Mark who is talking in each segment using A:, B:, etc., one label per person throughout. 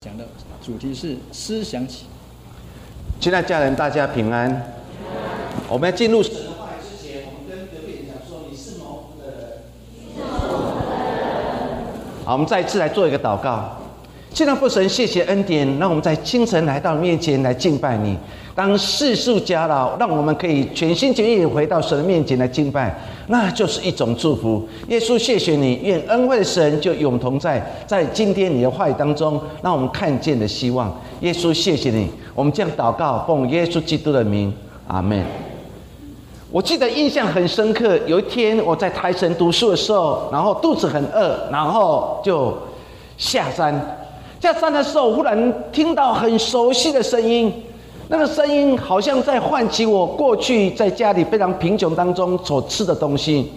A: 讲的主题是思想起。
B: 亲爱的家人，大家平安。我们要进入神的话语之前，我们跟隔壁讲说：“你是蒙福的人。”好，我们再一次来做一个祷告。现在父神，谢谢恩典，让我们在清晨来到面前来敬拜你。当世数加老，让我们可以全心全意回到神的面前来敬拜，那就是一种祝福。耶稣，谢谢你，愿恩惠的神就永同在，在今天你的话语当中，让我们看见的希望。耶稣，谢谢你，我们将祷告奉耶稣基督的名，阿门。我记得印象很深刻，有一天我在台神读书的时候，然后肚子很饿，然后就下山。下山的时候，忽然听到很熟悉的声音，那个声音好像在唤起我过去在家里非常贫穷当中所吃的东西。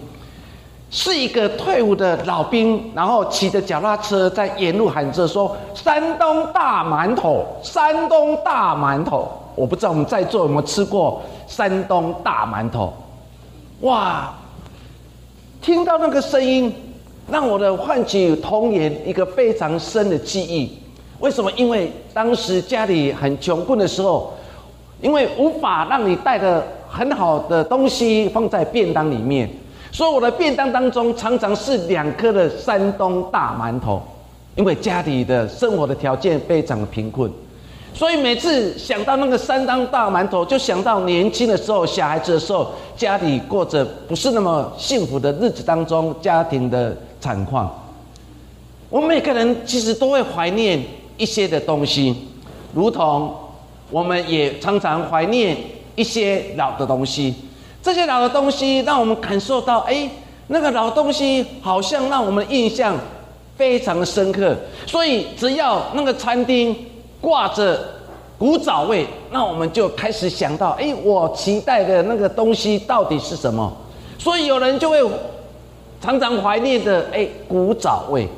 B: 是一个退伍的老兵，然后骑着脚踏车在沿路喊着说：“山东大馒头，山东大馒头。”我不知道我们在座有没有吃过山东大馒头？哇！听到那个声音。让我的唤起童年一个非常深的记忆。为什么？因为当时家里很穷困的时候，因为无法让你带的很好的东西放在便当里面，所以我的便当当中常常是两颗的山东大馒头。因为家里的生活的条件非常的贫困。所以每次想到那个山东大馒头，就想到年轻的时候、小孩子的时候，家里过着不是那么幸福的日子当中，家庭的惨况。我们每个人其实都会怀念一些的东西，如同我们也常常怀念一些老的东西。这些老的东西让我们感受到，哎，那个老东西好像让我们印象非常的深刻。所以只要那个餐厅。挂着古早味，那我们就开始想到：哎，我期待的那个东西到底是什么？所以有人就会常常怀念的，哎，古早味。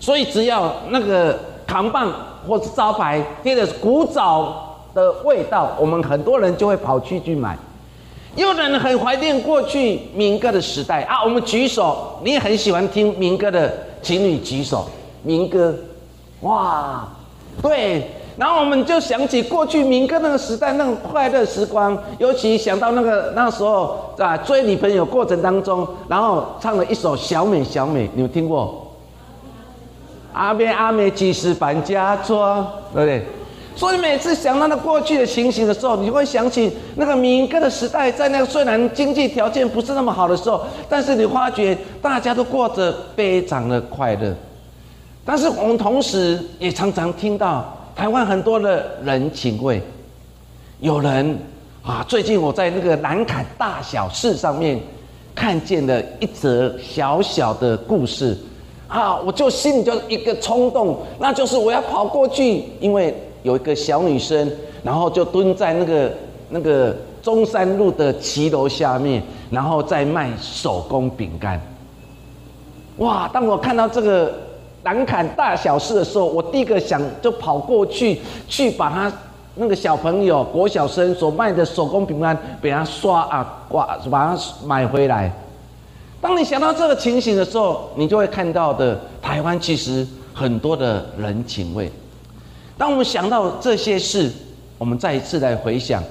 B: 所以只要那个扛棒或是招牌贴的古早的味道，我们很多人就会跑去去买。有人很怀念过去民歌的时代啊，我们举手，你也很喜欢听民歌的情侣举手，民歌，哇！对，然后我们就想起过去民歌那个时代那种快乐时光，尤其想到那个那时候啊追女朋友过程当中，然后唱了一首《小美小美》，你们听过？阿妹阿妹几时搬家庄，对不对？所以每次想到那过去的情形的时候，你会想起那个民歌的时代，在那个虽然经济条件不是那么好的时候，但是你发觉大家都过着非常的快乐。但是我们同时也常常听到台湾很多的人情味，有人啊，最近我在那个南坎大小事上面看见了一则小小的故事，啊，我就心里就一个冲动，那就是我要跑过去，因为有一个小女生，然后就蹲在那个那个中山路的骑楼下面，然后在卖手工饼干。哇！当我看到这个。难砍大小事的时候，我第一个想就跑过去，去把他那个小朋友国小生所卖的手工饼干，给他刷啊挂，把它买回来。当你想到这个情形的时候，你就会看到的台湾其实很多的人情味。当我们想到这些事，我们再一次来回想，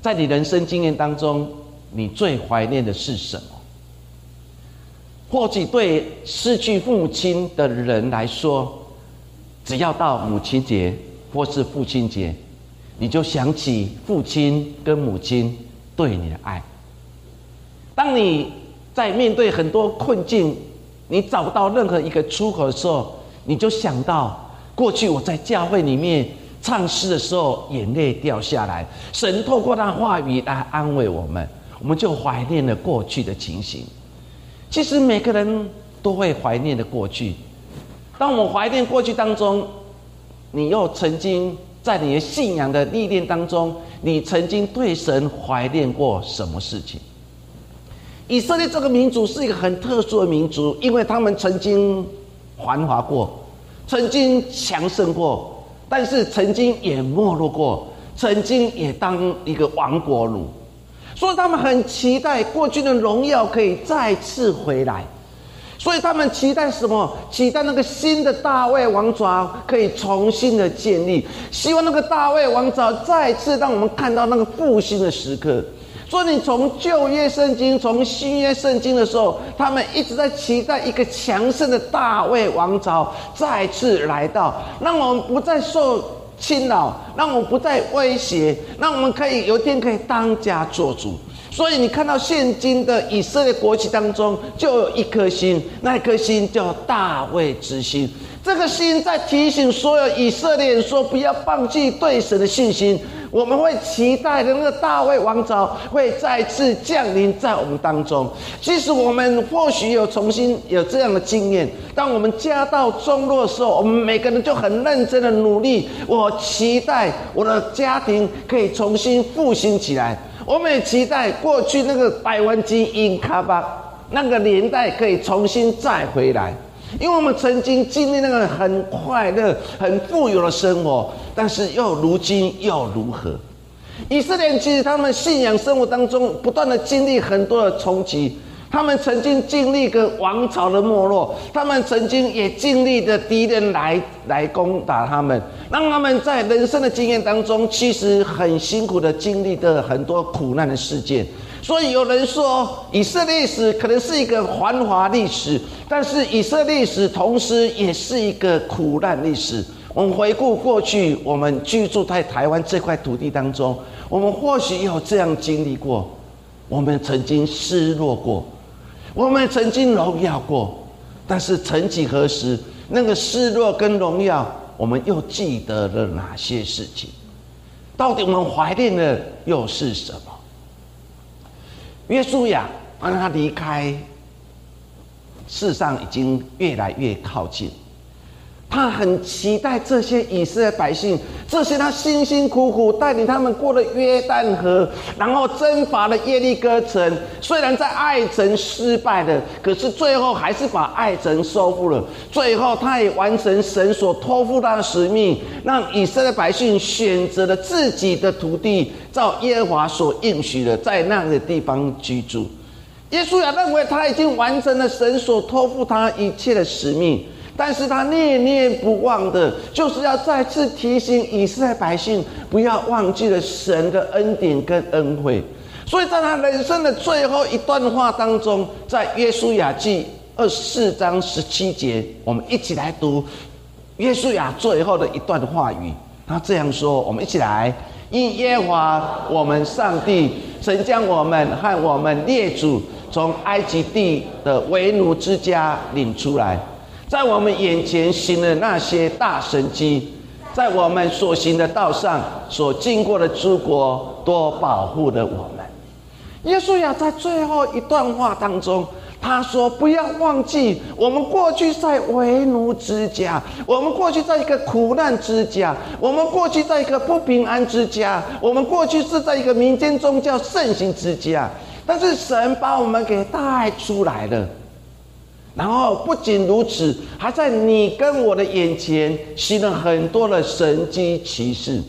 B: 在你人生经验当中，你最怀念的是什么？或许对失去父亲的人来说，只要到母亲节或是父亲节，你就想起父亲跟母亲对你的爱。当你在面对很多困境，你找不到任何一个出口的时候，你就想到过去我在教会里面唱诗的时候，眼泪掉下来，神透过那话语来安慰我们，我们就怀念了过去的情形。其实每个人都会怀念的过去。当我们怀念过去当中，你又曾经在你的信仰的历练当中，你曾经对神怀念过什么事情？以色列这个民族是一个很特殊的民族，因为他们曾经繁华过，曾经强盛过，但是曾经也没落过，曾经也当一个亡国奴。所以他们很期待过去的荣耀可以再次回来，所以他们期待什么？期待那个新的大卫王朝可以重新的建立，希望那个大卫王朝再次让我们看到那个复兴的时刻。所以你从旧约圣经、从新约圣经的时候，他们一直在期待一个强盛的大卫王朝再次来到，让我们不再受侵扰，让我们不再威胁，让我们可以有一天可以当家做主。所以你看到现今的以色列国旗当中，就有一颗心，那颗心叫大卫之心。这个心在提醒所有以色列人说：不要放弃对神的信心。我们会期待的那个大卫王朝会再次降临在我们当中。即使我们或许有重新有这样的经验，当我们家道中落的时候，我们每个人就很认真的努力。我期待我的家庭可以重新复兴起来。我们也期待过去那个百万基因卡巴那个年代可以重新再回来，因为我们曾经经历那个很快乐、很富有的生活，但是又如今又如何？以色列其实他们信仰生活当中不断的经历很多的冲击。他们曾经经历个王朝的没落，他们曾经也经历的敌人来来攻打他们，让他们在人生的经验当中，其实很辛苦的经历的很多苦难的事件。所以有人说，以色列史可能是一个繁华历史，但是以色列史同时也是一个苦难历史。我们回顾过去，我们居住在台湾这块土地当中，我们或许有这样经历过，我们曾经失落过。我们曾经荣耀过，但是曾几何时，那个失落跟荣耀，我们又记得了哪些事情？到底我们怀念的又是什么？约书亚让他离开，世上已经越来越靠近。他很期待这些以色列百姓，这些他辛辛苦苦带领他们过了约旦河，然后征伐了耶利哥城。虽然在爱城失败了，可是最后还是把爱城收复了。最后，他也完成神所托付他的使命，让以色列百姓选择了自己的土地，照耶和华所应许的，在那个地方居住。耶稣也认为他已经完成了神所托付他一切的使命。但是他念念不忘的，就是要再次提醒以色列百姓，不要忘记了神的恩典跟恩惠。所以在他人生的最后一段话当中，在约书亚记二十四章十七节，我们一起来读约书亚最后的一段话语。他这样说：我们一起来，因耶和华我们上帝曾将我们和我们列祖从埃及地的为奴之家领出来。在我们眼前行的那些大神迹，在我们所行的道上所经过的诸国，都保护了我们。耶稣亚在最后一段话当中，他说：“不要忘记，我们过去在为奴之家，我们过去在一个苦难之家，我们过去在一个不平安之家，我们过去是在一个民间宗教盛行之家。但是神把我们给带出来了。”然后不仅如此，还在你跟我的眼前行了很多的神迹奇事。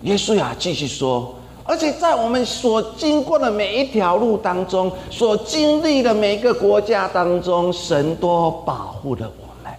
B: 耶稣呀，继续说，而且在我们所经过的每一条路当中，所经历的每一个国家当中，神都保护了我们。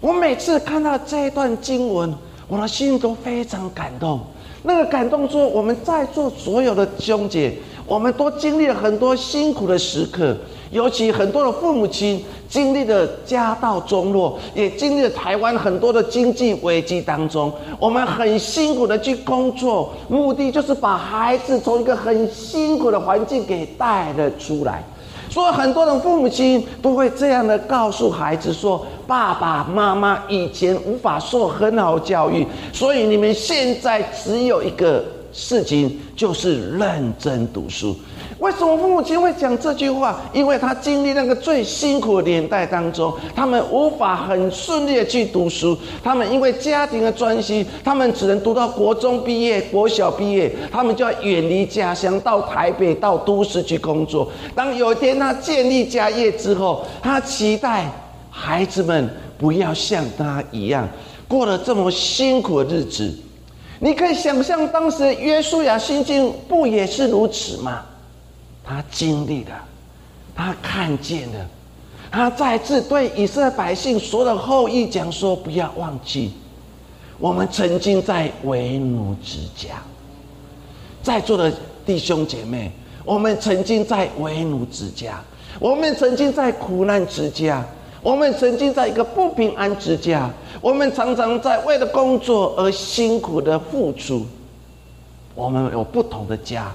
B: 我每次看到这一段经文，我的心都非常感动。那个感动说，我们在座所有的兄姐，我们都经历了很多辛苦的时刻。尤其很多的父母亲经历了家道中落，也经历了台湾很多的经济危机当中，我们很辛苦的去工作，目的就是把孩子从一个很辛苦的环境给带了出来。所以很多的父母亲都会这样的告诉孩子说：“爸爸妈妈以前无法受很好教育，所以你们现在只有一个事情，就是认真读书。”为什么父母亲会讲这句话？因为他经历那个最辛苦的年代当中，他们无法很顺利的去读书。他们因为家庭的专心，他们只能读到国中毕业、国小毕业，他们就要远离家乡，到台北、到都市去工作。当有一天他建立家业之后，他期待孩子们不要像他一样过了这么辛苦的日子。你可以想象，当时约书亚心境不也是如此吗？他经历了，他看见了，他再次对以色列百姓所有的后裔讲说：不要忘记，我们曾经在为奴之家。在座的弟兄姐妹，我们曾经在为奴之家，我们曾经在苦难之家，我们曾经在一个不平安之家，我们常常在为了工作而辛苦的付出。我们有不同的家，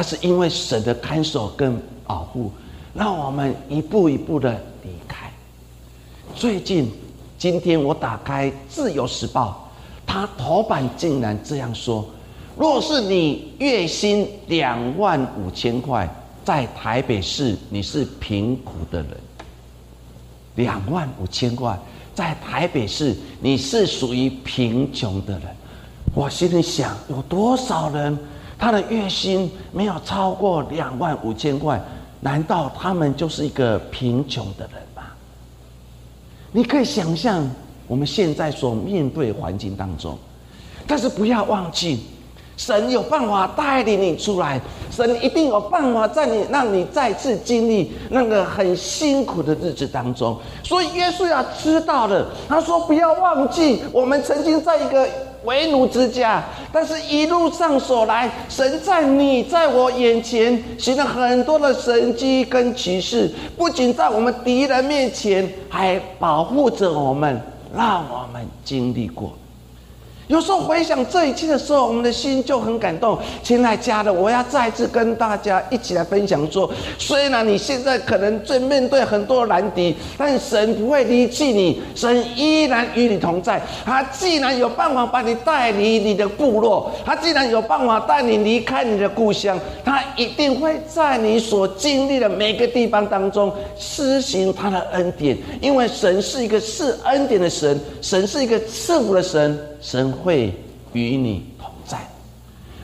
B: 但是因为神的看守跟保护，让我们一步一步的离开。最近，今天我打开《自由时报》，它头版竟然这样说。若是你月薪两万五千块，在台北市你是贫苦的人。两万五千块在台北市你是属于贫穷的人。我心里想，有多少人他的月薪没有超过两万五千块？难道他们就是一个贫穷的人吗？你可以想象我们现在所面对环境当中，但是不要忘记。神有办法带领你出来，神一定有办法在你让你再次经历那个很辛苦的日子当中。所以耶稣要知道的，他说：“不要忘记，我们曾经在一个为奴之家，但是一路上所来，神在你在我眼前行了很多的神迹跟启示，不仅在我们敌人面前，还保护着我们，让我们经历过。”有时候回想这一切的时候，我们的心就很感动。亲爱家的，我要再次跟大家一起来分享说：虽然你现在可能正面对很多难敌，但神不会离弃你，神依然与你同在。他既然有办法把你带离你的部落，他既然有办法带你离开你的故乡，他一定会在你所经历的每个地方当中施行他的恩典，因为神是一个赐恩典的神，神是一个赐福的神。神会与你同在。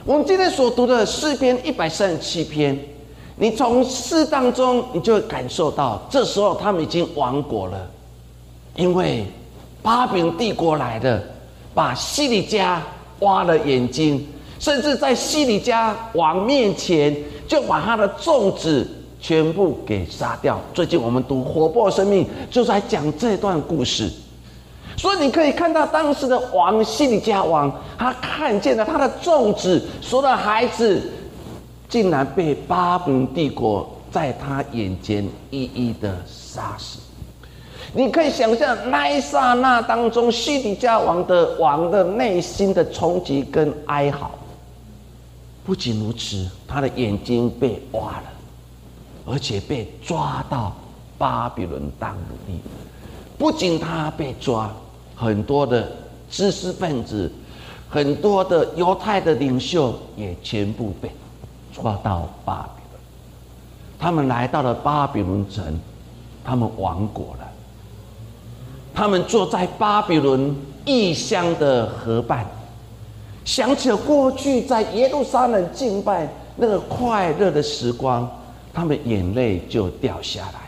B: 我们今天所读的诗篇一百三十七篇，你从诗当中，你就会感受到，这时候他们已经亡国了，因为巴比伦帝国来的，把西里加挖了眼睛，甚至在西里加王面前，就把他的众子全部给杀掉。最近我们读《活泼生命》，就在讲这段故事。所以你可以看到当时的王西里加王，他看见了他的众子所有的孩子，竟然被巴比伦帝国在他眼前一一的杀死。你可以想象那一刹那当中，西里加王的王的内心的冲击跟哀嚎。不仅如此，他的眼睛被挖了，而且被抓到巴比伦当奴隶。不仅他被抓。很多的知识分子，很多的犹太的领袖也全部被抓到巴比伦。他们来到了巴比伦城，他们亡国了。他们坐在巴比伦异乡的河畔，想起了过去在耶路撒冷敬拜那个快乐的时光，他们眼泪就掉下来。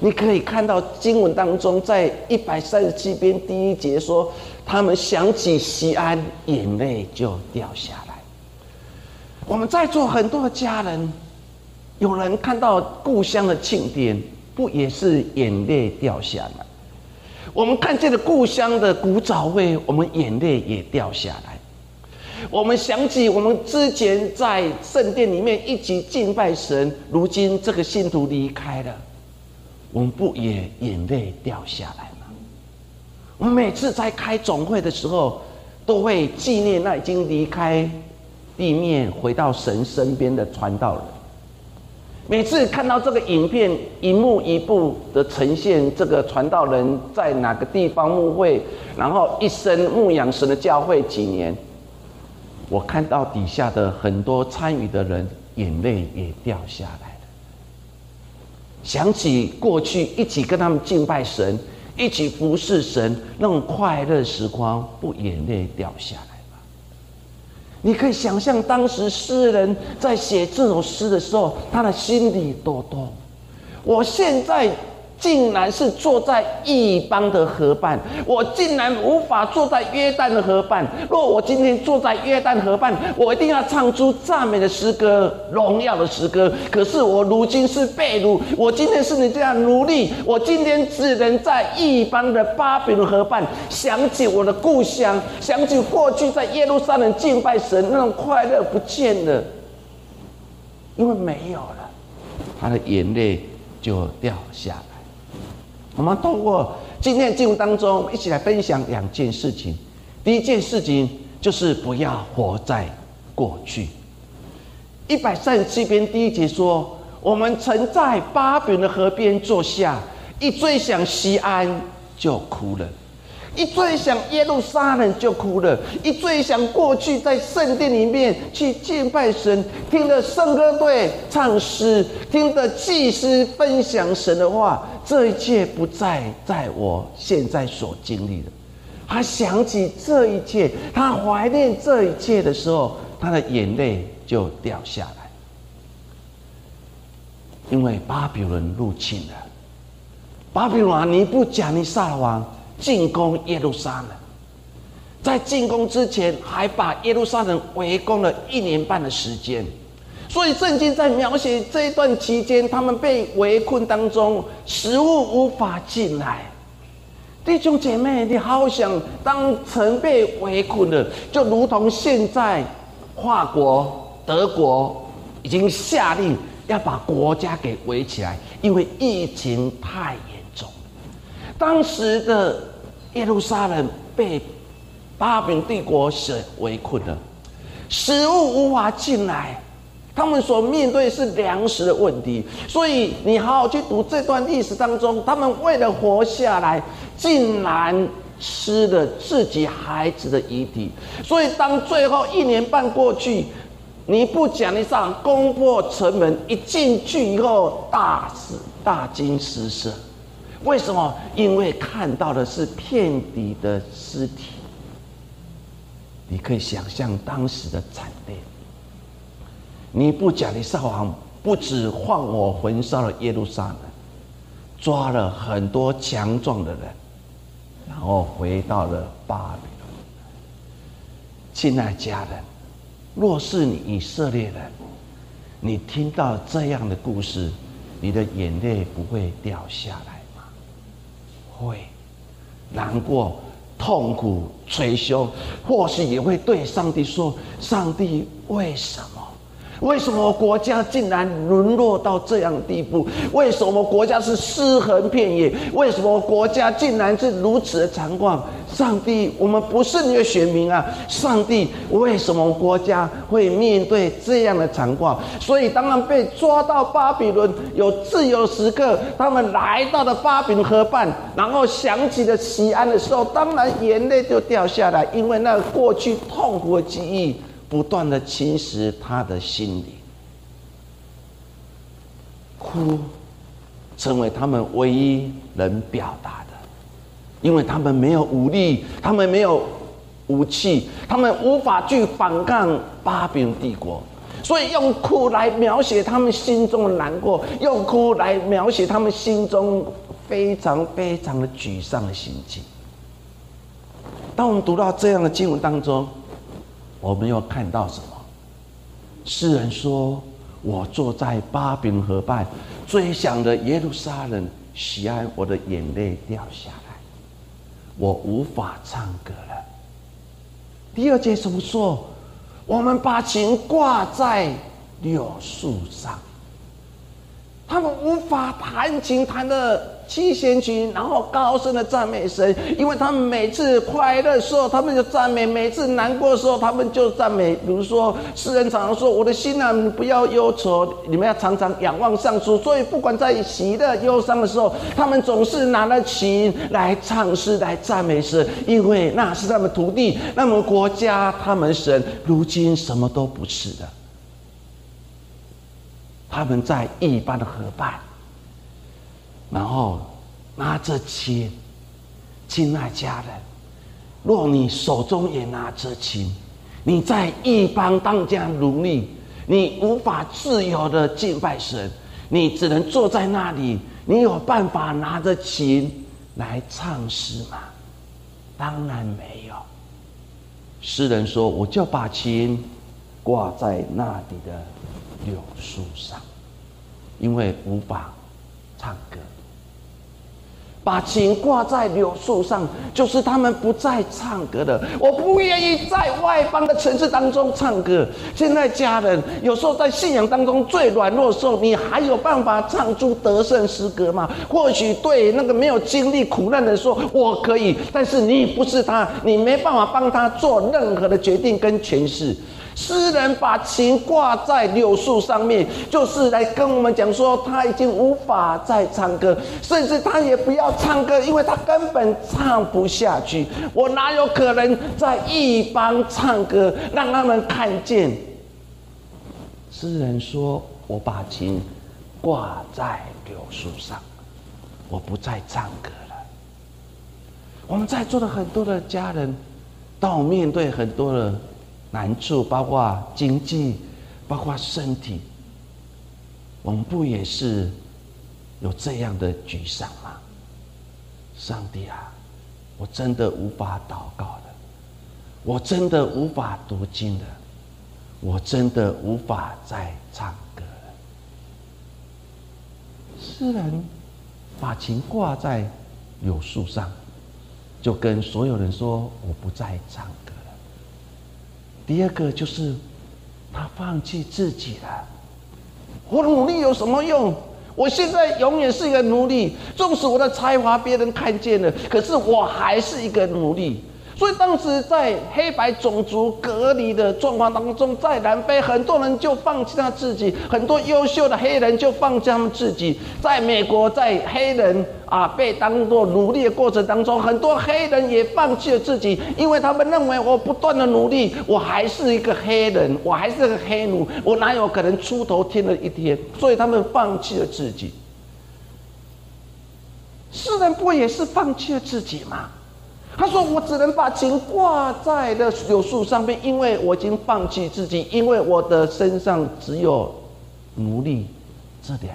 B: 你可以看到经文当中，在一百三十七篇第一节说，他们想起西安，眼泪就掉下来。我们在座很多的家人，有人看到故乡的庆典，不也是眼泪掉下来？我们看见了故乡的古早味，我们眼泪也掉下来。我们想起我们之前在圣殿里面一起敬拜神，如今这个信徒离开了。我们不也眼泪掉下来吗？我们每次在开总会的时候，都会纪念那已经离开地面回到神身边的传道人。每次看到这个影片一幕一幕的呈现，这个传道人在哪个地方牧会，然后一生牧养神的教会几年，我看到底下的很多参与的人眼泪也掉下来。想起过去一起跟他们敬拜神，一起服侍神那种快乐时光，不眼泪掉下来吗？你可以想象当时诗人在写这首诗的时候，他的心里多痛。我现在竟然是坐在异邦的河畔，我竟然无法坐在约旦的河畔。若我今天坐在约旦河畔，我一定要唱出赞美的诗歌、荣耀的诗歌。可是我如今是被掳，我今天是你这样奴隶，我今天只能在异邦的巴比伦河畔，想起我的故乡，想起过去在耶路撒冷敬拜神那种快乐不见了，因为没有了，他的眼泪就掉下。我们通过今天的经文当中，一起来分享两件事情。第一件事情就是不要活在过去。一百三十七篇第一节说：“我们曾在巴比伦的河边坐下，一追想西安就哭了。”一最想耶路撒冷就哭了，一最想过去在圣殿里面去敬拜神，听着圣歌队唱诗，听着祭司分享神的话，这一切不再在我现在所经历的。他想起这一切，他怀念这一切的时候，他的眼泪就掉下来，因为巴比伦入侵了，巴比伦尼布甲尼撒王。进攻耶路撒冷，在进攻之前，还把耶路撒冷围攻了一年半的时间。所以圣经在描写这一段期间，他们被围困当中，食物无法进来。弟兄姐妹，你好想当曾被围困的，就如同现在，法国、德国已经下令要把国家给围起来，因为疫情太严。当时的耶路撒冷被巴比帝国所围困了，食物无法进来，他们所面对是粮食的问题。所以你好好去读这段历史当中，他们为了活下来，竟然吃了自己孩子的遗体。所以当最后一年半过去，你不讲一上攻破城门，一进去以后，大死大惊失色。为什么？因为看到的是遍地的尸体，你可以想象当时的惨烈。尼布甲尼撒王不止放我焚烧了耶路撒冷，抓了很多强壮的人，然后回到了巴比伦。亲爱家人，若是你以色列人，你听到这样的故事，你的眼泪不会掉下来。会难过、痛苦、捶胸，或许也会对上帝说：“上帝，为什么？”为什么国家竟然沦落到这样的地步？为什么国家是尸横遍野？为什么国家竟然是如此的残况？上帝，我们不是你的选民啊！上帝，为什么国家会面对这样的残况？所以，当然被抓到巴比伦有自由时刻，他们来到了巴比伦河畔，然后想起了西安的时候，当然眼泪就掉下来，因为那过去痛苦的记忆。不断的侵蚀他的心灵，哭成为他们唯一能表达的，因为他们没有武力，他们没有武器，他们无法去反抗巴比伦帝国，所以用哭来描写他们心中的难过，用哭来描写他们心中非常非常的沮丧的心情。当我们读到这样的经文当中。我们又看到什么？诗人说：“我坐在巴比伦河畔，追想着耶路撒冷，喜爱我的眼泪掉下来，我无法唱歌了。”第二节怎么说？我们把琴挂在柳树上，他们无法弹琴弹的。七仙群，然后高声的赞美神，因为他们每次快乐的时候，他们就赞美；每次难过的时候，他们就赞美。比如说，诗人常常说：“我的心啊，不要忧愁，你们要常常仰望上主。”所以，不管在喜乐、忧伤的时候，他们总是拿了琴来唱诗、来赞美神，因为那是他们土地、那么国家、他们神。如今什么都不是的，他们在一般的河畔。然后拿着琴，亲爱家人，若你手中也拿着琴，你在一方当家奴隶，你无法自由的敬拜神，你只能坐在那里你有办法拿着琴来唱诗吗？当然没有。诗人说：“我就把琴挂在那里的柳树上，因为无法唱歌。”把琴挂在柳树上，就是他们不再唱歌的。我不愿意在外邦的城市当中唱歌。现在家人有时候在信仰当中最软弱的时候，你还有办法唱出得胜诗歌吗？或许对那个没有经历苦难的说，我可以，但是你不是他，你没办法帮他做任何的决定跟诠释。诗人把琴挂在柳树上面，就是来跟我们讲说，他已经无法再唱歌，甚至他也不要唱歌，因为他根本唱不下去。我哪有可能在一帮唱歌，让他们看见？诗人说：“我把琴挂在柳树上，我不再唱歌了。”我们在座的很多的家人，当我面对很多的。难处包括经济，包括身体，我们不也是有这样的沮丧吗？上帝啊，我真的无法祷告了，我真的无法读经了，我真的无法再唱歌了。诗人把琴挂在柳树上，就跟所有人说：“我不再唱。”第二个就是，他放弃自己了。我努力有什么用？我现在永远是一个奴隶，纵使我的才华别人看见了，可是我还是一个奴隶。所以当时在黑白种族隔离的状况当中，在南非很多人就放弃他自己，很多优秀的黑人就放弃他们自己。在美国，在黑人啊被当作奴隶的过程当中，很多黑人也放弃了自己，因为他们认为我不断的努力，我还是一个黑人，我还是个黑奴，我哪有可能出头天的一天？所以他们放弃了自己。世人不也是放弃了自己吗？他说：“我只能把琴挂在了柳树上面，因为我已经放弃自己，因为我的身上只有奴隶这两。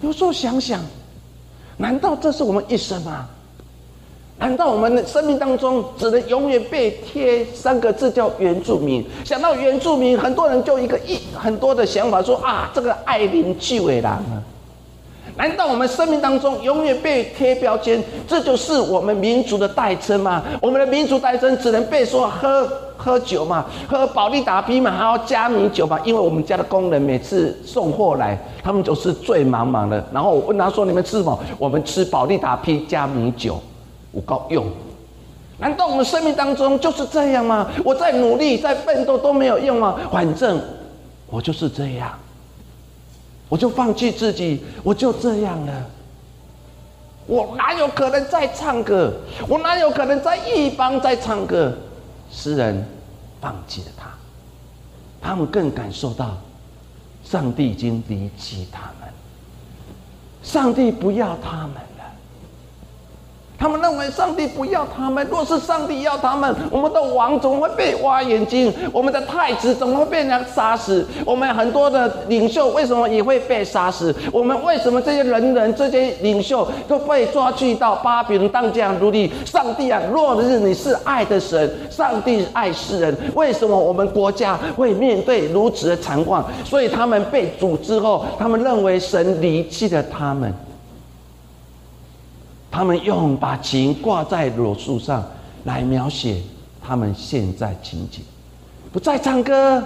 B: 有时候想想，难道这是我们一生吗？难道我们的生命当中只能永远被贴三个字叫原住民？想到原住民，很多人就一个一很多的想法说啊，这个爱邻居伟郎啊。”难道我们生命当中永远被贴标签？这就是我们民族的代称吗？我们的民族代称只能被说喝喝酒嘛，喝保利达啤嘛，还要加米酒嘛？因为我们家的工人每次送货来，他们总是醉茫茫的。然后我问他说：“你们吃什么？”我们吃保利达啤加米酒，我够用。难道我们生命当中就是这样吗？我在努力，在奋斗都没有用吗？反正我就是这样。我就放弃自己，我就这样了。我哪有可能再唱歌？我哪有可能在一方再唱歌？诗人放弃了他，他们更感受到上帝已经离弃他们，上帝不要他们。他们认为上帝不要他们。若是上帝要他们，我们的王怎么会被挖眼睛？我们的太子怎么会被人杀死？我们很多的领袖为什么也会被杀死？我们为什么这些人人、这些领袖都被抓去到巴比伦当这样奴隶？上帝啊，若日你是爱的神，上帝爱世人，为什么我们国家会面对如此的惨况？所以他们被诅之后，他们认为神离弃了他们。他们用把琴挂在柳树上来描写他们现在情景，不再唱歌，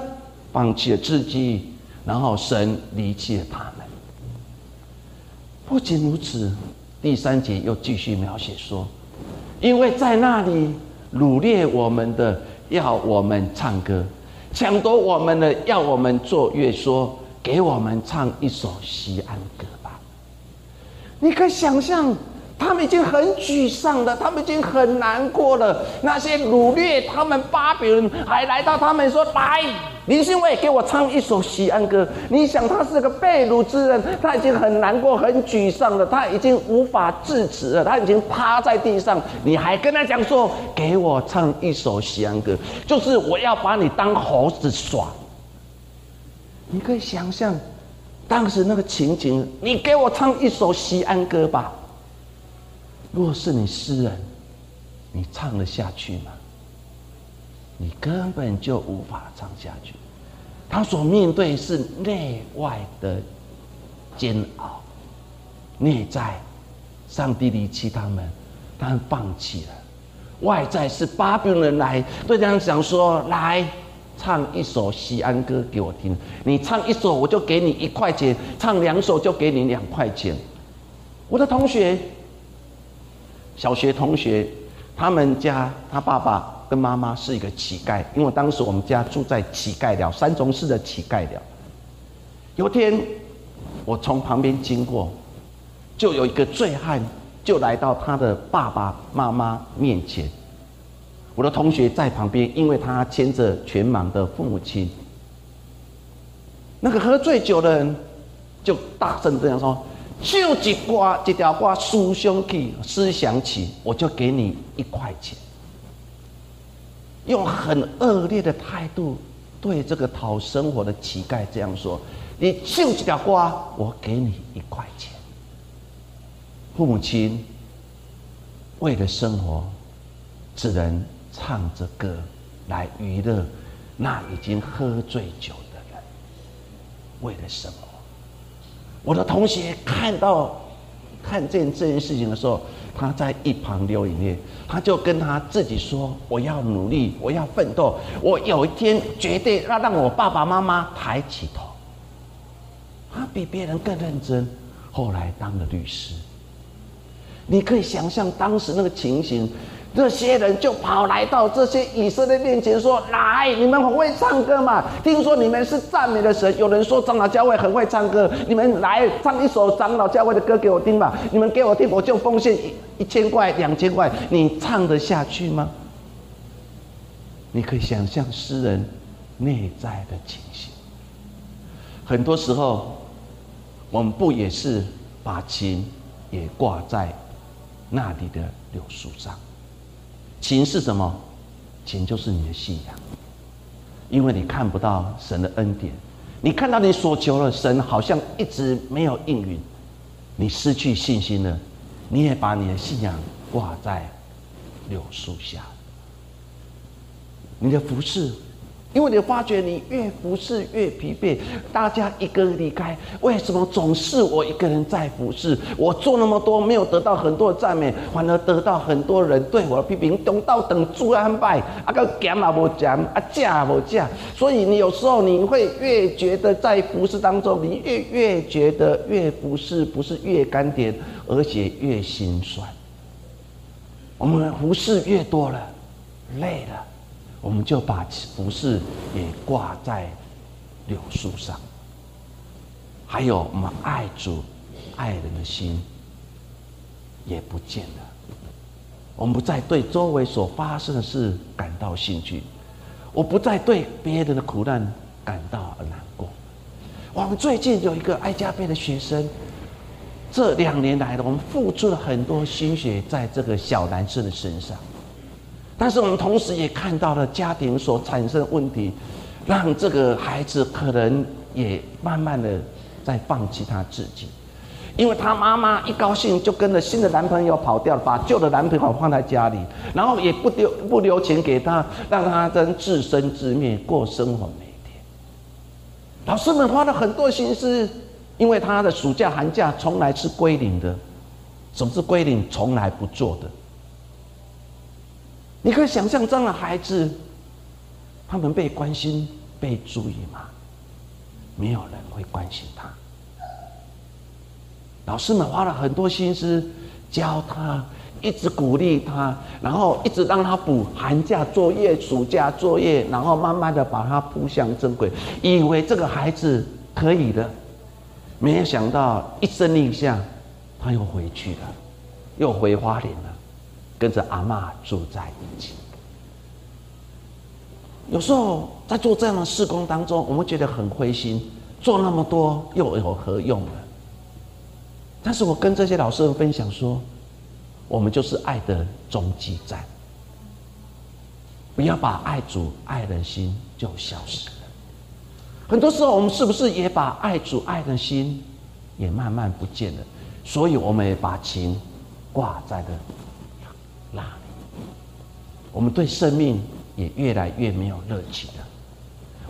B: 放弃了自己，然后神离弃了他们。不仅如此，第三节又继续描写说，因为在那里掳掠我们的要我们唱歌，抢夺我们的要我们做乐说，给我们唱一首西安歌吧。你可以想象。他们已经很沮丧了，他们已经很难过了。那些掳掠他们巴比伦，还来到他们说：“来，林信伟，给我唱一首喜安歌。”你想，他是个被掳之人，他已经很难过、很沮丧了，他已经无法制止了，他已经趴在地上。你还跟他讲说：“给我唱一首喜安歌，就是我要把你当猴子耍。”你可以想象，当时那个情景，你给我唱一首西安歌吧。若是你诗人，你唱得下去吗？你根本就无法唱下去。他所面对是内外的煎熬，内在上帝离弃他们，他们放弃了；外在是巴比伦来对他们讲说：“来唱一首西安歌给我听，你唱一首我就给你一块钱，唱两首就给你两块钱。”我的同学。小学同学，他们家他爸爸跟妈妈是一个乞丐，因为当时我们家住在乞丐寮三重市的乞丐寮。有天我从旁边经过，就有一个醉汉就来到他的爸爸妈妈面前。我的同学在旁边，因为他牵着全盲的父母亲。那个喝醉酒的人就大声这样说。就一挂一条瓜思想起思想起，我就给你一块钱。用很恶劣的态度对这个讨生活的乞丐这样说：“你就一条瓜，我给你一块钱。”父母亲为了生活，只能唱着歌来娱乐那已经喝醉酒的人。为了生活。我的同学看到看见这件事情的时候，他在一旁流眼泪。他就跟他自己说：“我要努力，我要奋斗，我有一天绝对要让我爸爸妈妈抬起头。”他比别人更认真，后来当了律师。你可以想象当时那个情形。这些人就跑来到这些以色列面前说：“来，你们很会唱歌嘛？听说你们是赞美的神。有人说长老教会很会唱歌，你们来唱一首长老教会的歌给我听吧。你们给我听，我就奉献一一千块、两千块。你唱得下去吗？你可以想象诗人内在的情形。很多时候，我们不也是把琴也挂在那里的柳树上？”情是什么？情就是你的信仰，因为你看不到神的恩典，你看到你所求的神好像一直没有应允，你失去信心了，你也把你的信仰挂在柳树下，你的服饰。因为你发觉你越服侍越疲惫，大家一个离开，为什么总是我一个人在服侍？我做那么多，没有得到很多的赞美，反而得到很多人对我的批评。等到等主安排，啊个减也无减，啊价也无价。所以你有时候你会越觉得在服侍当中，你越越觉得越服侍不是越甘甜，而且越心酸。我们服侍越多了，累了。我们就把服饰也挂在柳树上，还有我们爱主、爱人的心也不见了。我们不再对周围所发生的事感到兴趣，我不再对别人的苦难感到难过。我们最近有一个爱加倍的学生，这两年来的我们付出了很多心血在这个小男生的身上。但是我们同时也看到了家庭所产生的问题，让这个孩子可能也慢慢的在放弃他自己，因为他妈妈一高兴就跟着新的男朋友跑掉了，把旧的男朋友放在家里，然后也不丢不留钱给他，让他真自生自灭过生活每一天。老师们花了很多心思，因为他的暑假寒假从来是归零的，什么是归零？从来不做的。你可以想象这样的孩子，他们被关心、被注意吗？没有人会关心他。老师们花了很多心思教他，一直鼓励他，然后一直让他补寒假作业、暑假作业，然后慢慢的把他铺向正轨，以为这个孩子可以的，没有想到一声令下，他又回去了，又回花莲了。跟着阿妈住在一起，有时候在做这样的事工当中，我们觉得很灰心，做那么多又有何用呢？但是我跟这些老师分享说，我们就是爱的终极站，不要把爱主爱人心就消失了。很多时候，我们是不是也把爱主爱的心也慢慢不见了？所以我们也把情挂在了。我们对生命也越来越没有热情了。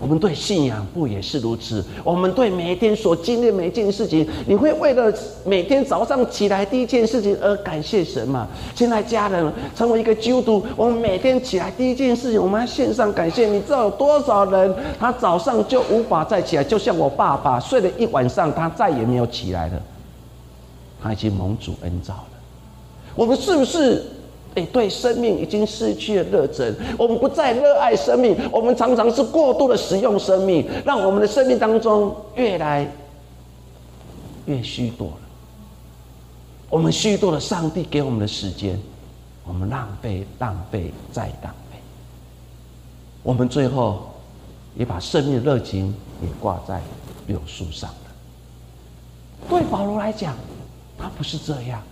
B: 我们对信仰不也是如此？我们对每一天所经历每一件事情，你会为了每天早上起来第一件事情而感谢神吗？现在家人成为一个基督徒，我们每天起来第一件事情，我们要献上感谢。你知道有多少人，他早上就无法再起来？就像我爸爸睡了一晚上，他再也没有起来了。他已经蒙主恩召了。我们是不是？哎，对生命已经失去了热忱，我们不再热爱生命，我们常常是过度的使用生命，让我们的生命当中越来越虚度了。我们虚度了上帝给我们的时间，我们浪费、浪费再浪费，我们最后也把生命的热情也挂在柳树上了。对保罗来讲，他不是这样。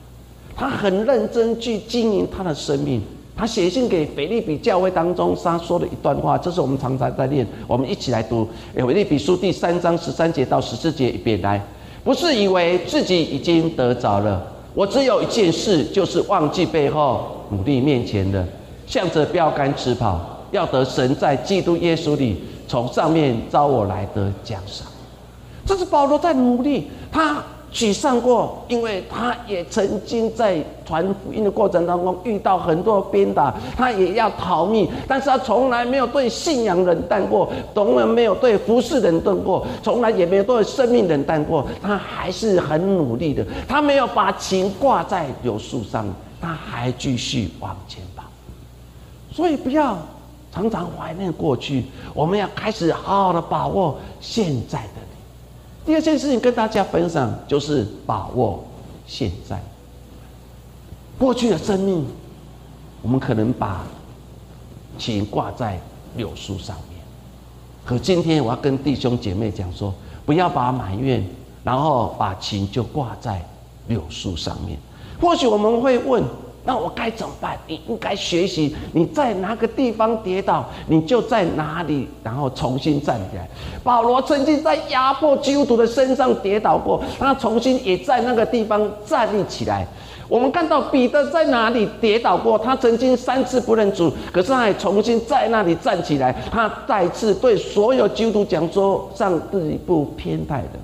B: 他很认真去经营他的生命。他写信给腓利比教会当中，他说了一段话，这是我们常常在念。我们一起来读《腓利比书》第三章十三节到十四节一遍来。不是以为自己已经得着了，我只有一件事，就是忘记背后，努力面前的，向着标杆直跑，要得神在基督耶稣里从上面招我来的奖赏。这是保罗在努力，他。沮丧过，因为他也曾经在传福音的过程当中遇到很多鞭打，他也要逃命，但是他从来没有对信仰冷淡过，从来没有对服侍冷淡过，从来也没有对生命冷淡过，他还是很努力的，他没有把情挂在柳树上，他还继续往前跑。所以不要常常怀念过去，我们要开始好好的把握现在的。第二件事情跟大家分享，就是把握现在。过去的生命，我们可能把情挂在柳树上面，可今天我要跟弟兄姐妹讲说，不要把埋怨，然后把情就挂在柳树上面。或许我们会问。那我该怎么办？你应该学习，你在哪个地方跌倒，你就在哪里，然后重新站起来。保罗曾经在压迫基督徒的身上跌倒过，他重新也在那个地方站立起来。我们看到彼得在哪里跌倒过，他曾经三次不认主，可是他也重新在那里站起来，他再次对所有基督徒讲说：上帝不偏待的。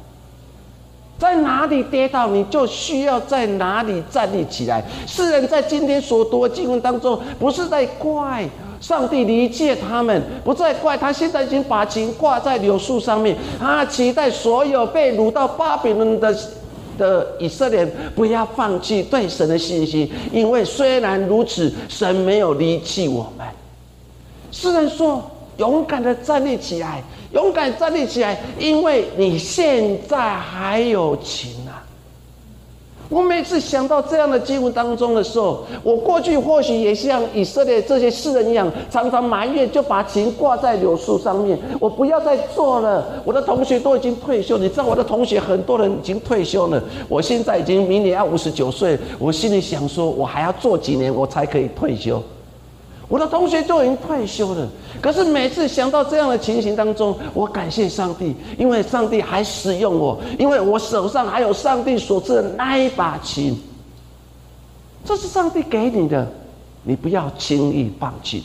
B: 在哪里跌倒，你就需要在哪里站立起来。世人在今天所读的经文当中，不是在怪上帝离弃他们，不再怪他现在已经把情挂在柳树上面。他期待所有被掳到巴比伦的的以色列不要放弃对神的信心，因为虽然如此，神没有离弃我们。世人说：“勇敢的站立起来。”勇敢站立起来，因为你现在还有情啊！我每次想到这样的经文当中的时候，我过去或许也像以色列这些世人一样，常常埋怨，就把情挂在柳树上面。我不要再做了，我的同学都已经退休，你知道我的同学很多人已经退休了。我现在已经明年要五十九岁，我心里想说，我还要做几年，我才可以退休。我的同学都已经退休了，可是每次想到这样的情形当中，我感谢上帝，因为上帝还使用我，因为我手上还有上帝所赐的那一把琴。这是上帝给你的，你不要轻易放弃。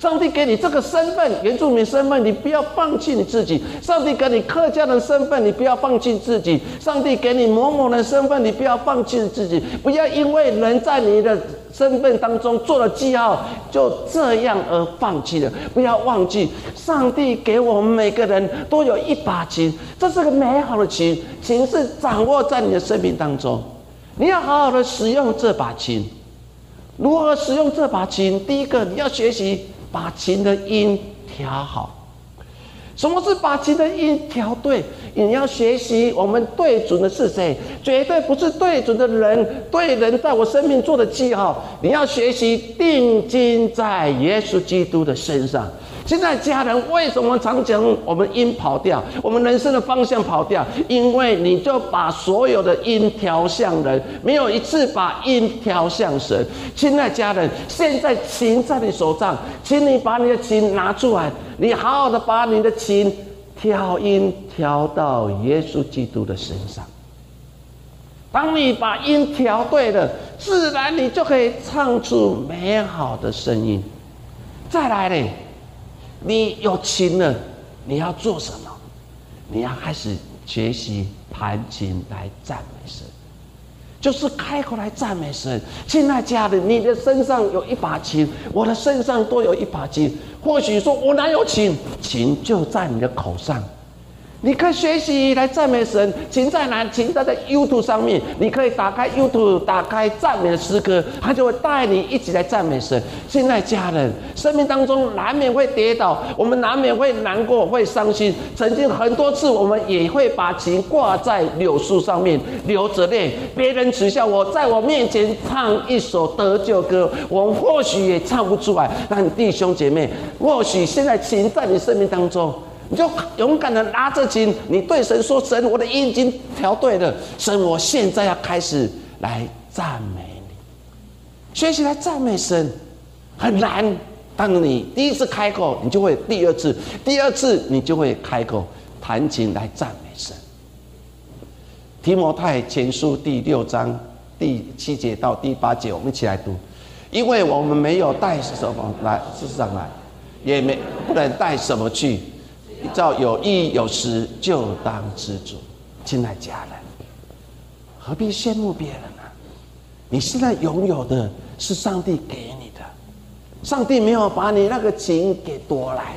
B: 上帝给你这个身份，原住民身份，你不要放弃你自己；上帝给你客家人身份，你不要放弃自己；上帝给你某某的身份，你不要放弃自己。不要因为人在你的。身份当中做了记号，就这样而放弃了。不要忘记，上帝给我们每个人都有一把琴，这是个美好的琴，琴是掌握在你的生命当中。你要好好的使用这把琴。如何使用这把琴？第一个，你要学习把琴的音调好。什么是把琴的音调对？你要学习，我们对准的是谁？绝对不是对准的人，对人在我生命做的记号。你要学习定睛在耶稣基督的身上。现在家人为什么常讲我们音跑掉，我们人生的方向跑掉？因为你就把所有的音调向人，没有一次把音调向神。亲爱家人，现在琴在你手上，请你把你的琴拿出来，你好好的把你的琴。调音调到耶稣基督的身上。当你把音调对了，自然你就可以唱出美好的声音。再来嘞，你有琴了，你要做什么？你要开始学习弹琴来赞美神，就是开口来赞美神。亲爱家人，你的身上有一把琴，我的身上都有一把琴。或许说我哪有琴？琴就在你的口上。你可以学习来赞美神，请在哪？请在在 YouTube 上面，你可以打开 YouTube，打开赞美的诗歌，他就会带你一起来赞美神。现在家人生命当中难免会跌倒，我们难免会难过、会伤心。曾经很多次，我们也会把琴挂在柳树上面流着泪，别人耻笑我，在我面前唱一首得救歌，我或许也唱不出来。但弟兄姐妹，或许现在琴在你生命当中。你就勇敢的拿着琴，你对神说：“神，我的音已经调对了。神，我现在要开始来赞美你，学习来赞美神，很难。当你第一次开口，你就会第二次，第二次你就会开口弹琴来赞美神。提摩太前书第六章第七节到第八节，我们一起来读。因为我们没有带什么来事实上来，也没不能带什么去。”照有意有时就当知足，亲爱家人，何必羡慕别人呢？你现在拥有的是上帝给你的，上帝没有把你那个情给夺来，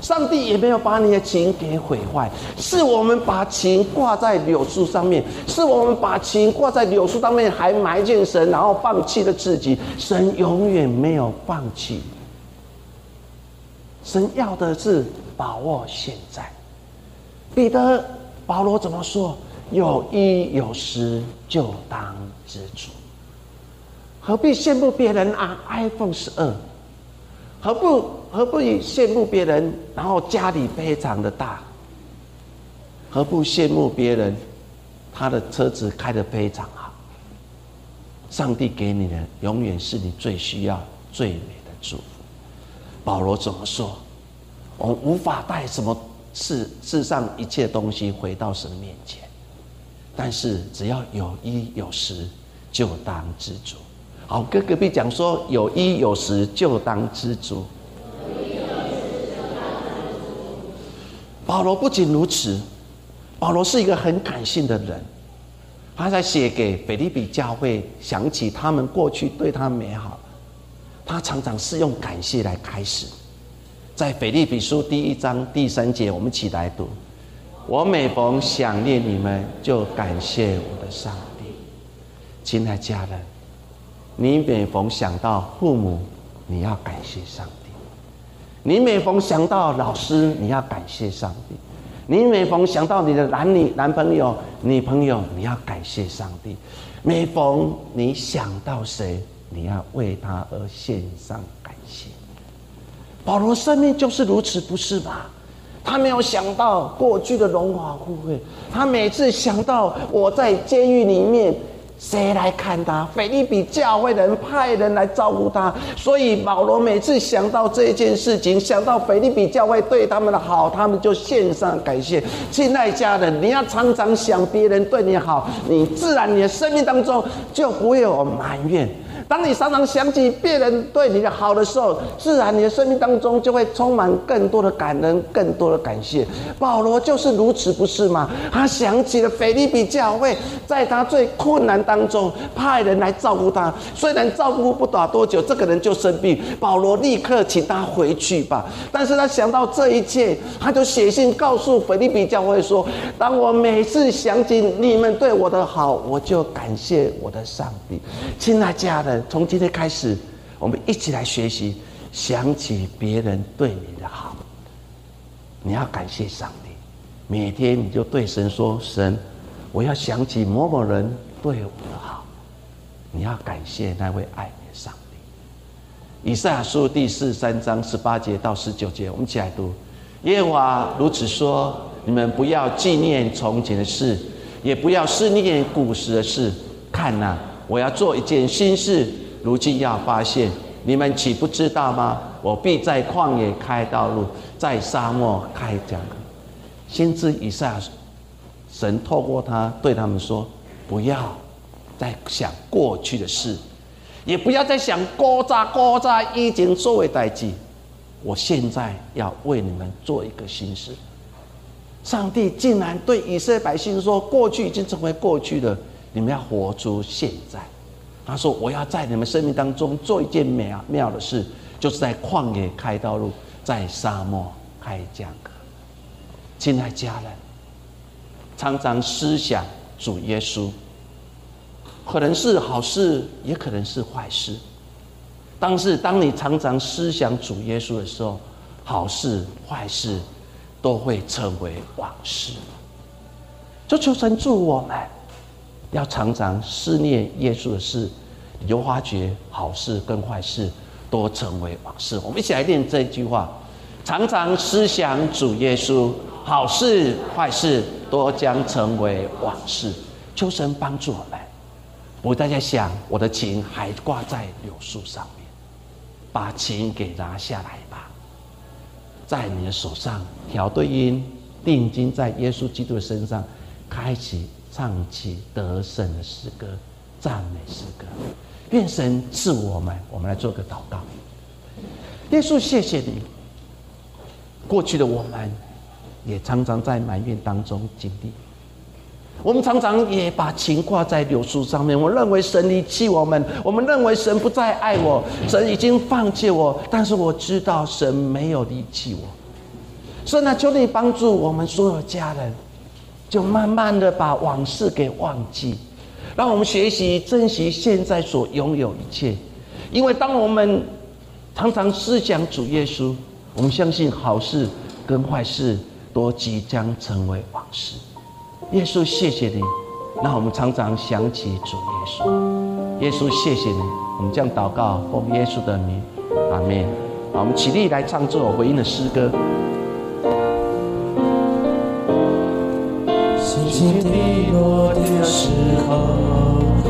B: 上帝也没有把你的情给毁坏，是我们把情挂在柳树上面，是我们把情挂在柳树上面，还埋怨神，然后放弃了自己。神永远没有放弃，神要的是。把握现在，彼得、保罗怎么说？有一有十，就当知足。何必羡慕别人啊？iPhone 十二，何不何不以羡慕别人？然后家里非常的大，何不羡慕别人？他的车子开得非常好。上帝给你的，永远是你最需要、最美的祝福。保罗怎么说？我无法带什么世世上一切东西回到神面前，但是只要有一有十，就当知足。好，跟隔壁讲说，有一有十就当知足。保罗不仅如此，保罗是一个很感性的人，他在写给腓利比教会，想起他们过去对他美好，他常常是用感谢来开始。在腓立比书第一章第三节，我们一起来读：我每逢想念你们，就感谢我的上帝。亲爱家人，你每逢想到父母，你要感谢上帝；你每逢想到老师，你要感谢上帝；你每逢想到你的男女男朋友、女朋友，你要感谢上帝；每逢你想到谁，你要为他而献上感谢。保罗生命就是如此，不是吗？他没有想到过去的荣华富贵，他每次想到我在监狱里面，谁来看他？菲利比教会的人派人来照顾他，所以保罗每次想到这件事情，想到菲利比教会对他们的好，他们就献上感谢。亲爱家人，你要常常想别人对你好，你自然你的生命当中就不会有埋怨。当你常常想起别人对你的好的时候，自然你的生命当中就会充满更多的感恩、更多的感谢。保罗就是如此，不是吗？他想起了腓利比教会，在他最困难当中派人来照顾他，虽然照顾不到多久，这个人就生病。保罗立刻请他回去吧。但是他想到这一切，他就写信告诉腓利比教会说：“当我每次想起你们对我的好，我就感谢我的上帝。”亲爱家人。从今天开始，我们一起来学习，想起别人对你的好，你要感谢上帝。每天你就对神说：“神，我要想起某某人对我的好。”你要感谢那位爱你的上帝。以赛亚书第四十三章十八节到十九节，我们一起来读：耶和华如此说：你们不要纪念从前的事，也不要思念古时的事。看呐！我要做一件新事，如今要发现，你们岂不知道吗？我必在旷野开道路，在沙漠开江河。先知以赛亚，神透过他对他们说：“不要再想过去的事，也不要再想过扎过扎已经作为代际。我现在要为你们做一个新事。”上帝竟然对以色列百姓说：“过去已经成为过去了，你们要活出现在。”他说：“我要在你们生命当中做一件妙妙的事，就是在旷野开道路，在沙漠开江河。”亲爱家人，常常思想主耶稣，可能是好事，也可能是坏事。但是当你常常思想主耶稣的时候，好事坏事。都会成为往事。就求神助我们，要常常思念耶稣的事，你就发觉好事跟坏事都成为往事。我们一起来念这句话：常常思想主耶稣，好事坏事都将成为往事。求神帮助我们。我大家想，我的琴还挂在柳树上面，把琴给拿下来吧。在你的手上调对音，定睛在耶稣基督的身上，开启唱起得胜的诗歌，赞美诗歌。愿神赐我们，我们来做个祷告。耶稣，谢谢你。过去的我们，也常常在埋怨当中经历。我们常常也把情挂在柳树上面。我认为神离弃我们，我们认为神不再爱我，神已经放弃我。但是我知道神没有离弃我。所以呢，求你帮助我们所有家人，就慢慢的把往事给忘记，让我们学习珍惜现在所拥有一切。因为当我们常常思想主耶稣，我们相信好事跟坏事都即将成为往事。耶稣，谢谢你，让我们常常想起主耶稣。耶稣，谢谢你，我们将祷告奉耶稣的名，阿门。好，我们起立来唱这首回应的诗歌。
C: 星星滴落的时候。